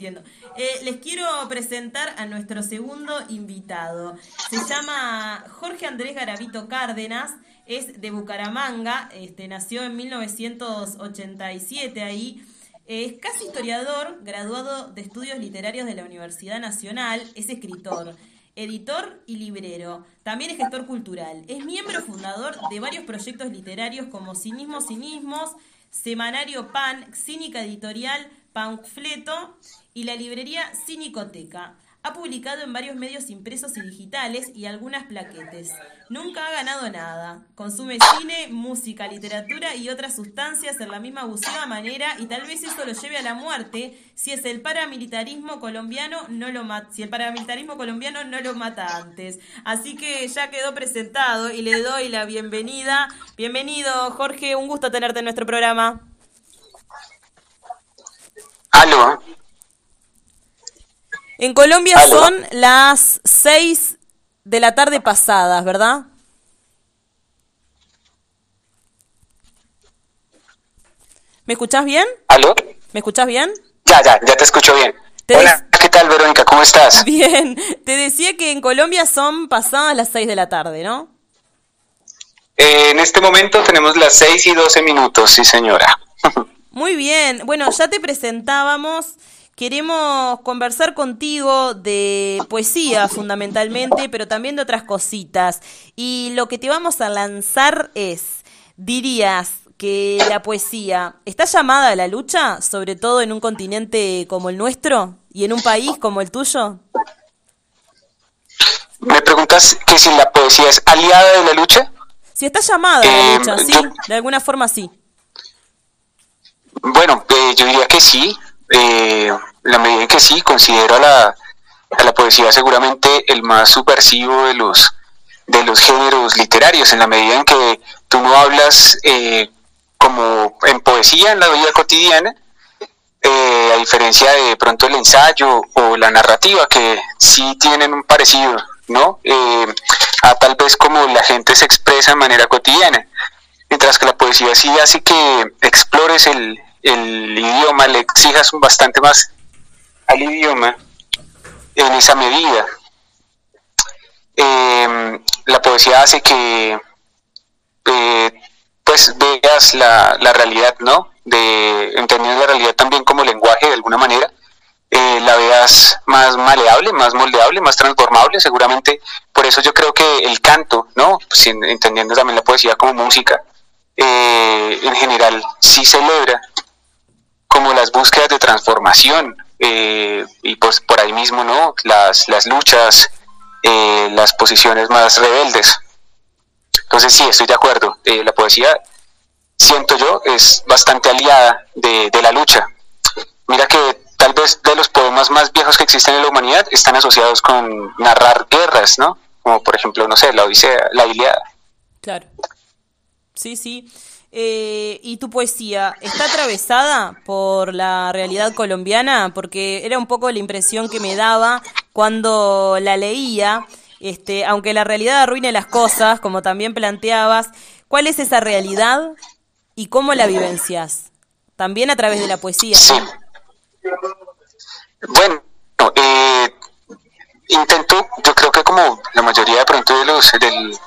Eh, les quiero presentar a nuestro segundo invitado. Se llama Jorge Andrés Garavito Cárdenas, es de Bucaramanga, este, nació en 1987 ahí. Es casi historiador, graduado de estudios literarios de la Universidad Nacional, es escritor, editor y librero. También es gestor cultural. Es miembro fundador de varios proyectos literarios como Cinismos Cinismos, Semanario PAN, Cínica Editorial, Panfleto y la librería Cinicoteca. Ha publicado en varios medios impresos y digitales y algunas plaquetes. Nunca ha ganado nada. Consume cine, música, literatura y otras sustancias en la misma abusiva manera y tal vez eso lo lleve a la muerte si es el paramilitarismo colombiano no lo si el paramilitarismo colombiano no lo mata antes. Así que ya quedó presentado y le doy la bienvenida. Bienvenido, Jorge, un gusto tenerte en nuestro programa. Aló. En Colombia son las 6 de la tarde pasadas, ¿verdad? ¿Me escuchás bien? ¿Aló? ¿Me escuchás bien? Ya, ya, ya te escucho bien. Hola, ¿qué tal Verónica? ¿Cómo estás? Bien, te decía que en Colombia son pasadas las 6 de la tarde, ¿no? Eh, en este momento tenemos las 6 y 12 minutos, sí señora. Muy bien, bueno, ya te presentábamos Queremos conversar contigo de poesía fundamentalmente, pero también de otras cositas. Y lo que te vamos a lanzar es, dirías que la poesía está llamada a la lucha, sobre todo en un continente como el nuestro y en un país como el tuyo? ¿Me preguntas que si la poesía es aliada de la lucha? Si está llamada a la eh, lucha, sí, de alguna forma sí. Bueno, eh, yo diría que sí. Eh, la medida en que sí, considero a la, a la poesía seguramente el más subversivo de los, de los géneros literarios, en la medida en que tú no hablas eh, como en poesía en la vida cotidiana, eh, a diferencia de pronto el ensayo o la narrativa, que sí tienen un parecido, ¿no? Eh, a tal vez como la gente se expresa de manera cotidiana, mientras que la poesía sí hace que explores el, el idioma, le exijas bastante más al idioma en esa medida. Em, la poesía hace que eh, pues veas la, la, realidad, ¿no? De entender la realidad también como lenguaje de alguna manera, eh, la veas más maleable, más moldeable, más transformable, seguramente por eso yo creo que el canto, ¿no? Pues, entendiendo también la poesía como música, eh, en general sí celebra como las búsquedas de transformación eh, y pues por ahí mismo no las, las luchas eh, las posiciones más rebeldes. Entonces sí estoy de acuerdo. Eh, la poesía siento yo es bastante aliada de, de, la lucha. Mira que tal vez de los poemas más viejos que existen en la humanidad están asociados con narrar guerras no como por ejemplo no sé la Odisea la Iliada claro. Sí sí eh, ¿Y tu poesía está atravesada por la realidad colombiana? Porque era un poco la impresión que me daba cuando la leía. Este, aunque la realidad arruine las cosas, como también planteabas, ¿cuál es esa realidad y cómo la vivencias? También a través de la poesía. Sí. Bueno, eh, intento, yo creo que como la mayoría de pronto de los,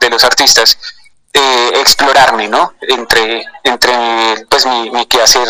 de los artistas, eh, explorarme, ¿no? Entre, entre pues mi, mi quehacer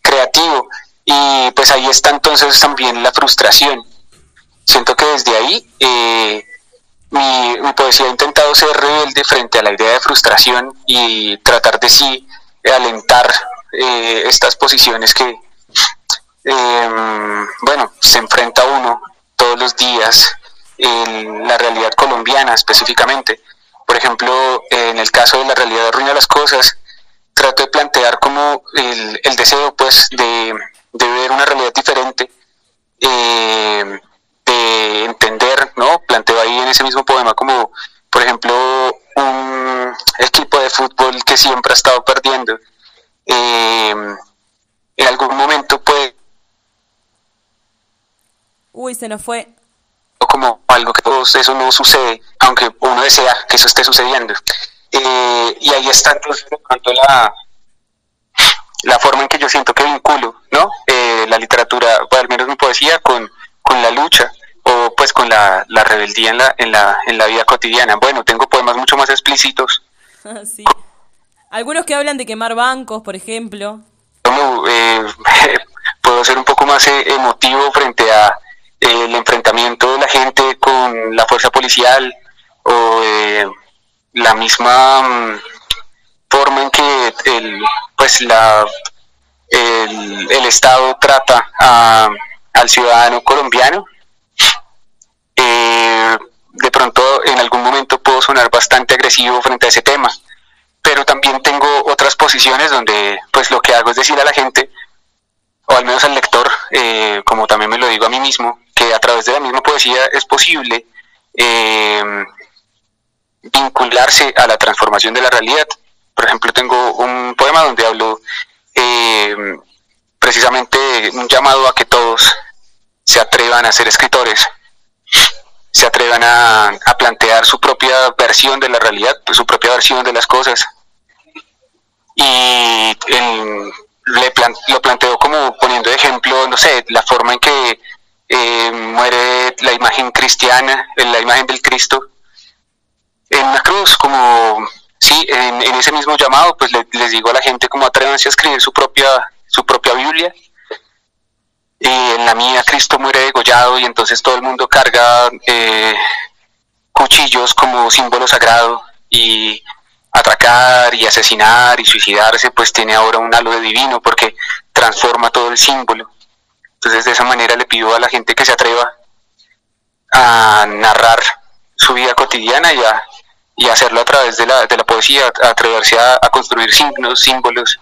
creativo. Y pues ahí está entonces también la frustración. Siento que desde ahí eh, mi, poesía ha intentado ser rebelde frente a la idea de frustración y tratar de sí alentar eh, estas posiciones que, em, bueno, se enfrenta uno todos los días en la realidad colombiana específicamente por ejemplo, en el caso de la realidad arruina las cosas, trato de plantear como el, deseo pues de, de, ver una realidad diferente, eh, de entender, ¿no? Planteo ahí en ese mismo poema como, por ejemplo, un equipo de fútbol que siempre ha estado perdiendo. Eh, en algún momento puede... Uy, se nos fue como algo que eso no sucede, aunque uno desea que eso esté sucediendo. Eh, y ahí está entonces pronto la, la forma en que yo siento que vinculo, ¿no? Eh, la literatura, o al menos mi poesía, con, con la lucha o pues con la, la rebeldía en la, en, la, en la vida cotidiana. Bueno, tengo poemas mucho más explícitos. sí. Algunos que hablan de quemar bancos, por ejemplo. eh, puedo ser un poco más emotivo frente a el enfrentamiento de la gente con la fuerza policial o eh, la misma mm, forma en que el, pues la, el, el Estado trata a, al ciudadano colombiano. de pronto en algún momento puedo sonar bastante agresivo frente a ese tema, pero también tengo otras posiciones donde pues lo que hago es decir a la gente o al menos al lector, eh, como también me lo digo a mí mismo, a través de la misma poesía es posible eh, vincularse a la transformación de la realidad. Por ejemplo, tengo un poema donde hablo eh, precisamente un llamado a que todos se atrevan a ser escritores, se atrevan a, plantear su propia versión de la realidad, pues, su propia versión de las cosas. Y le lo planteo como poniendo de ejemplo, no sé, la forma en que eh, muere la imagen cristiana, la imagen del Cristo en la cruz, como, sí, en, ese mismo llamado, pues les digo a la gente como atrévanse a escribir su propia, su propia Biblia. Y en la mía Cristo muere degollado y entonces todo el mundo carga eh, cuchillos como símbolo sagrado y atracar y asesinar y suicidarse, pues tiene ahora un halo de divino porque transforma todo el símbolo. Entonces de esa manera le pido a la gente que se atreva a narrar su vida cotidiana y, a, y hacerlo a través de la, de la poesía, a atreverse a, construir signos, símbolos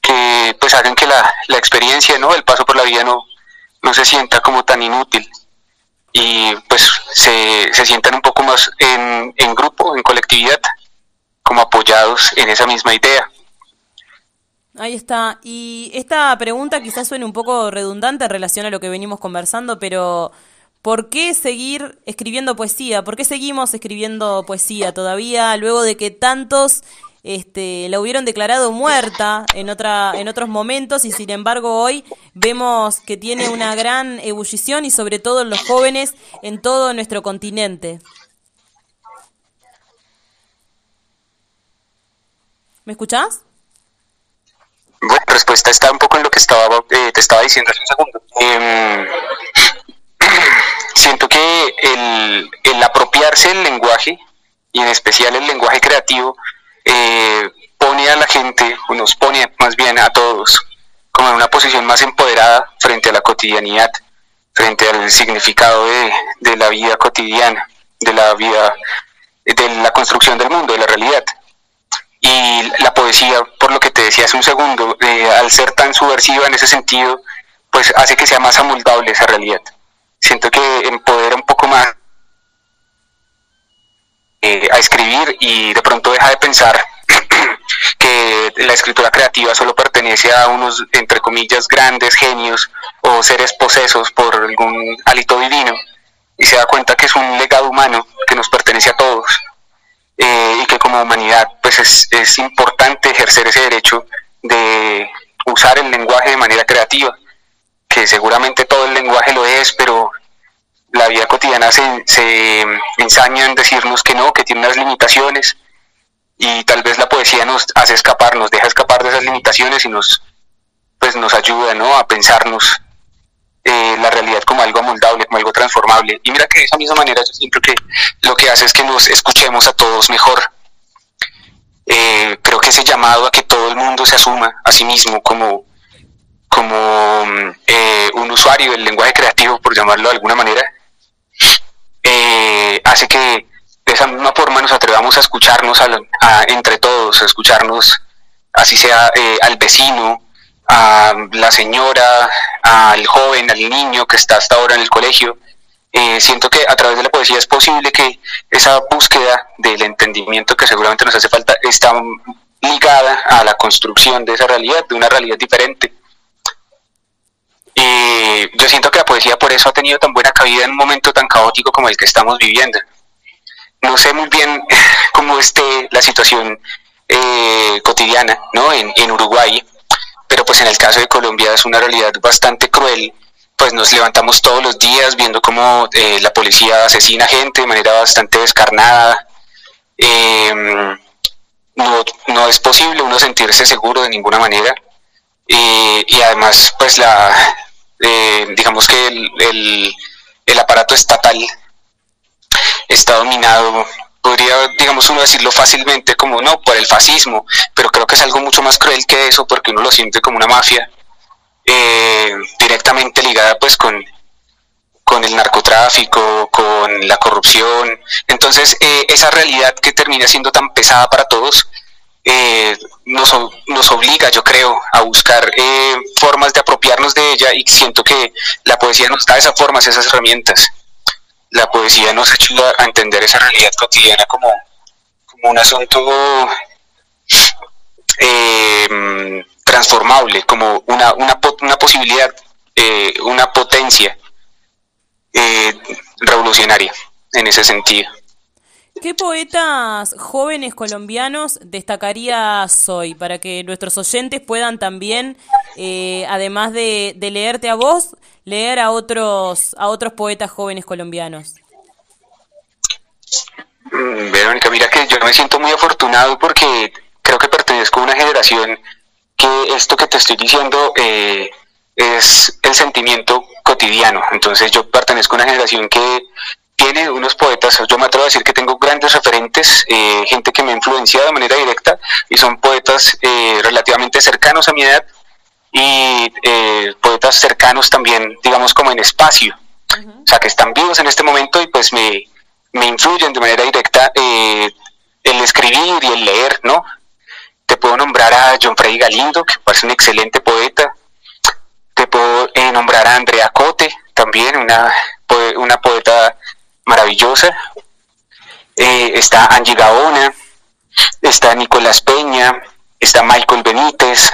que pues hagan que la, la experiencia, ¿no? el paso por la vida no, no se sienta como tan inútil y pues se, se sientan un poco más en, en grupo, en colectividad como apoyados en esa misma idea. Ahí está. Y esta pregunta quizás suene un poco redundante en relación a lo que venimos conversando, pero ¿por qué seguir escribiendo poesía? ¿Por qué seguimos escribiendo poesía todavía luego de que tantos este, la hubieron declarado muerta en, otra, en otros momentos y sin embargo hoy vemos que tiene una gran ebullición y sobre todo en los jóvenes en todo nuestro continente? ¿Me escuchás? Respuesta está un poco en lo que estaba eh, te estaba diciendo hace un segundo. Em, siento que el, el, apropiarse del lenguaje, y en especial el lenguaje creativo, eh, pone a la gente, o nos pone más bien a todos, como en una posición más empoderada frente a la cotidianidad, frente al significado de, de la vida cotidiana, de la vida, de la construcción del mundo, de la realidad y poesía, por lo que te decía hace un segundo, eh, al ser tan subversiva en ese sentido, pues hace que sea más amoldable esa realidad. Siento que empodera un poco más eh, a escribir y de pronto deja de pensar que la escritura creativa solo pertenece a unos, entre comillas, grandes genios o seres posesos por algún hálito divino y se da cuenta que es un legado humano que nos pertenece a todos eh, y que como humanidad pues es, es importante ejercer ese derecho de usar el lenguaje de manera creativa, que seguramente todo el lenguaje lo es, pero la vida cotidiana se, se ensaña en decirnos que no, que tiene unas limitaciones y tal vez la poesía nos hace escapar, nos deja escapar de esas limitaciones y nos pues nos ayuda ¿no? a pensarnos eh, la realidad como algo amoldable, como algo transformable. Y mira que de esa misma manera yo siento que lo que hace es que nos escuchemos a todos mejor. Eh, creo que ese llamado a que todo el mundo se asuma a sí mismo como, como eh, un usuario del lenguaje creativo, por llamarlo de alguna manera, hace que de esa misma forma nos atrevamos a escucharnos entre todos, a escucharnos así sea al vecino, a la señora, al joven, al niño que está hasta ahora en el colegio. Eh, siento que a través de la poesía es posible que esa búsqueda del entendimiento que seguramente nos hace falta está ligada a la construcción de esa realidad, de una realidad diferente. Y yo siento que la poesía por eso ha tenido tan buena cabida en un momento tan caótico como el que estamos viviendo. No sé muy bien cómo esté la situación eh, cotidiana ¿no? en, en Uruguay, pero pues en el caso de Colombia es una realidad bastante cruel, pues nos levantamos todos los días viendo cómo eh, la policía asesina gente de manera bastante descarnada. Em, no, no, es posible uno sentirse seguro de ninguna manera. y además, pues la, eh, digamos que el, el, aparato estatal está dominado digamos, uno decirlo fácilmente como no, por el fascismo, pero creo que es algo mucho más cruel que eso porque uno lo siente como una mafia eh, directamente ligada pues con, con el narcotráfico, con la corrupción. Entonces, eh, esa realidad que termina siendo tan pesada para todos, eh, nos, nos, obliga, yo creo, a buscar eh, formas de apropiarnos de ella y siento que la poesía nos da esas formas, esas herramientas. La poesía nos ayuda a entender esa realidad cotidiana como, como un asunto eh, transformable, como una, una, posibilidad, una potencia revolucionaria en ese sentido. ¿Qué poetas jóvenes colombianos destacarías hoy para que nuestros oyentes puedan también, eh, además de, leerte a vos, leer a otros, a otros poetas jóvenes colombianos? Mm, Verónica, mira que yo me siento muy afortunado porque creo que pertenezco a una generación que esto que te estoy diciendo eh, es el sentimiento cotidiano. Entonces yo pertenezco a una generación que tiene unos poetas, yo me atrevo a decir que tengo grandes referentes, eh, gente que me ha influenciado de manera directa y son poetas eh, relativamente cercanos a mi edad y eh, poetas cercanos también, digamos, como en espacio, o sea, que están vivos en este momento y pues me, me influyen de manera directa el escribir y el leer, ¿no? Te puedo nombrar a John Freddy Galindo, que parece un excelente poeta, te puedo nombrar a Andrea Cote, también una, una poeta maravillosa. Eh, está Angie Gaona, está Nicolás Peña, está Michael Benítez,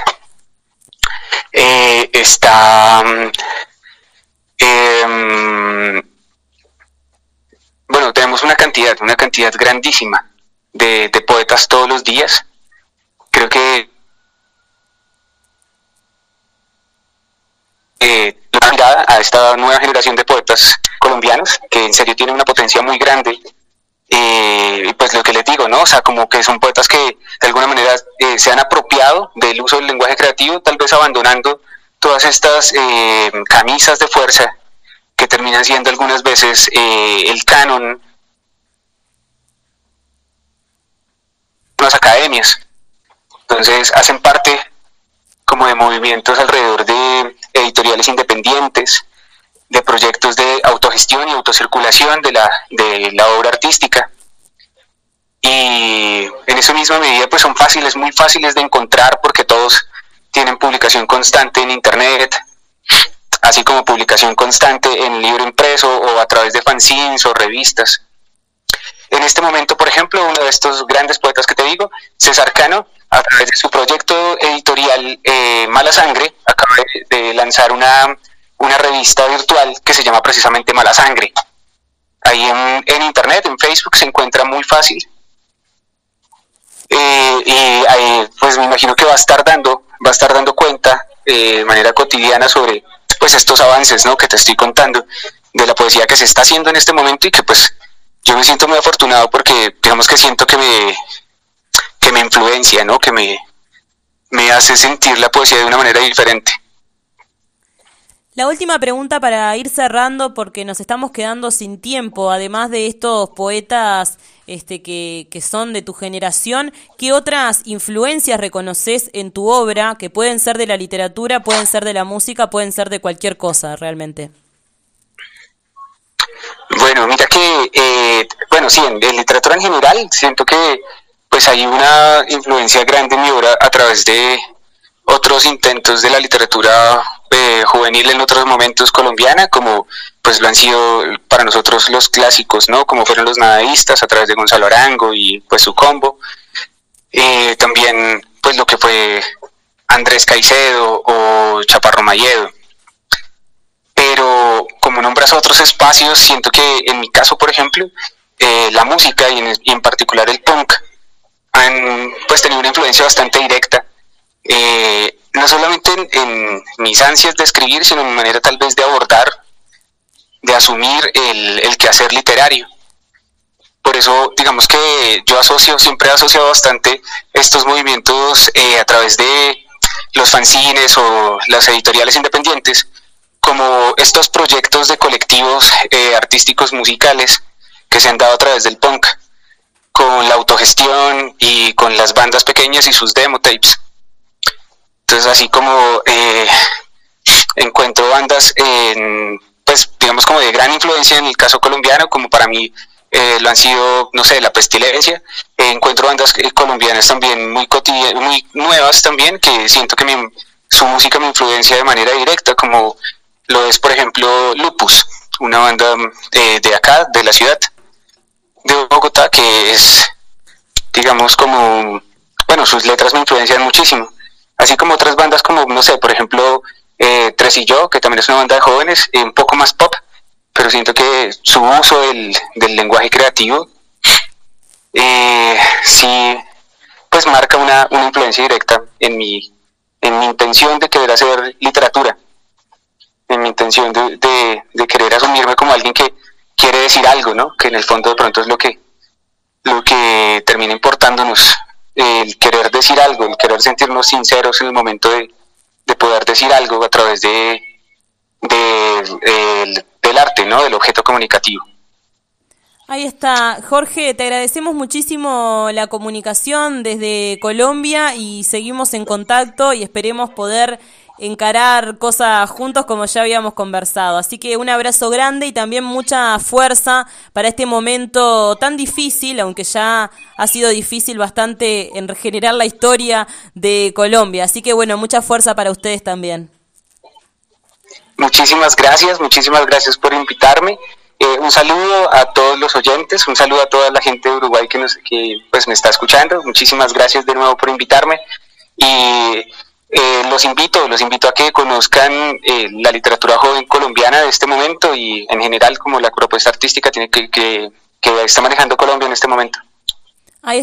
eh, está... Em, bueno, tenemos una cantidad, una cantidad grandísima de, poetas todos los días. Creo que eh, la mirada a esta nueva generación de poetas colombianos, que en serio tienen una potencia muy grande. Eh, y pues lo que les digo, ¿no? O sea, como que son poetas que de alguna manera eh, se han apropiado del uso del lenguaje creativo, tal vez abandonando todas estas eh, camisas de fuerza que terminan siendo algunas veces el canon las academias. Entonces hacen parte como de movimientos alrededor de editoriales independientes, de proyectos de autogestión y autocirculación de la, de la obra artística. Y en esa misma medida pues son fáciles, muy fáciles de encontrar porque todos tienen publicación constante en internet, así como publicación constante en libro impreso o a través de fanzines o revistas. En este momento, por ejemplo, uno de estos grandes poetas que te digo, César Cano, a través de su proyecto editorial eh, Mala Sangre, acaba de lanzar una una revista virtual que se llama precisamente Mala Sangre. Ahí en, internet, en Facebook, se encuentra muy fácil. Eh, y ahí, pues me imagino que va a estar dando, va a estar dando cuenta eh, de manera cotidiana sobre pues estos avances ¿no? que te estoy contando de la poesía que se está haciendo en este momento y que pues yo me siento muy afortunado porque digamos que siento que me que me influencia, ¿no? que me, me hace sentir la poesía de una manera diferente. La última pregunta para ir cerrando porque nos estamos quedando sin tiempo, además de estos poetas este, que, que son de tu generación, ¿qué otras influencias reconoces en tu obra que pueden ser de la literatura, pueden ser de la música, pueden ser de cualquier cosa realmente? Bueno, mira que, eh, bueno, sí, en, literatura en general siento que pues hay una influencia grande en mi obra a través de otros intentos de la literatura eh, juvenil en otros momentos colombiana, como pues lo han sido para nosotros los clásicos, ¿no? Como fueron los nadaístas a través de Gonzalo Arango y pues su combo. Eh, también pues lo que fue Andrés Caicedo o Chaparro Mayedo. Pero como nombras otros espacios, siento que en mi caso, por ejemplo, eh, la música y en, y en, particular el punk han pues tenido una influencia bastante directa no solamente en, mis ansias de escribir, sino en mi manera tal vez de abordar, de asumir el, el quehacer literario. Por eso, digamos que yo asocio, siempre he asociado bastante estos movimientos eh, a través de los fanzines o las editoriales independientes, como estos proyectos de colectivos eh, artísticos musicales que se han dado a través del punk, con la autogestión y con las bandas pequeñas y sus demo tapes. Entonces, así como eh, encuentro bandas, en, pues digamos como de gran influencia en el caso colombiano, como para mí eh, lo han sido, no sé, La Pestilencia. encuentro bandas colombianas también muy muy nuevas también, que siento que su música me influencia de manera directa, como lo es, por ejemplo, Lupus, una banda eh, de acá, de la ciudad de Bogotá, que es, digamos, como, bueno, sus letras me influencian muchísimo. Así como otras bandas como, no sé, por ejemplo, eh, Tres y Yo, que también es una banda de jóvenes, un poco más pop, pero siento que su uso del, lenguaje creativo eh, sí pues marca una, una, influencia directa en mi, en mi intención de querer hacer literatura, en mi intención de, de, querer asumirme como alguien que quiere decir algo, ¿no? Que en el fondo de pronto es lo que, lo que termina importándonos, el querer decir algo, el querer sentirnos sinceros en el momento de, de poder decir algo a través de, de, del arte, ¿no? Del objeto comunicativo. Ahí está. Jorge, te agradecemos muchísimo la comunicación desde Colombia y seguimos en contacto y esperemos poder encarar cosas juntos como ya habíamos conversado. Así que un abrazo grande y también mucha fuerza para este momento tan difícil, aunque ya ha sido difícil bastante en regenerar la historia de Colombia. Así que bueno, mucha fuerza para ustedes también. Muchísimas gracias, muchísimas gracias por invitarme. Eh, un saludo a todos los oyentes, un saludo a toda la gente de Uruguay que, nos, que pues, me está escuchando. Muchísimas gracias de nuevo por invitarme. Y eh, los invito, los invito a que conozcan eh, la literatura joven colombiana de este momento y en general como la propuesta artística tiene que, que, está manejando Colombia en este momento. Ahí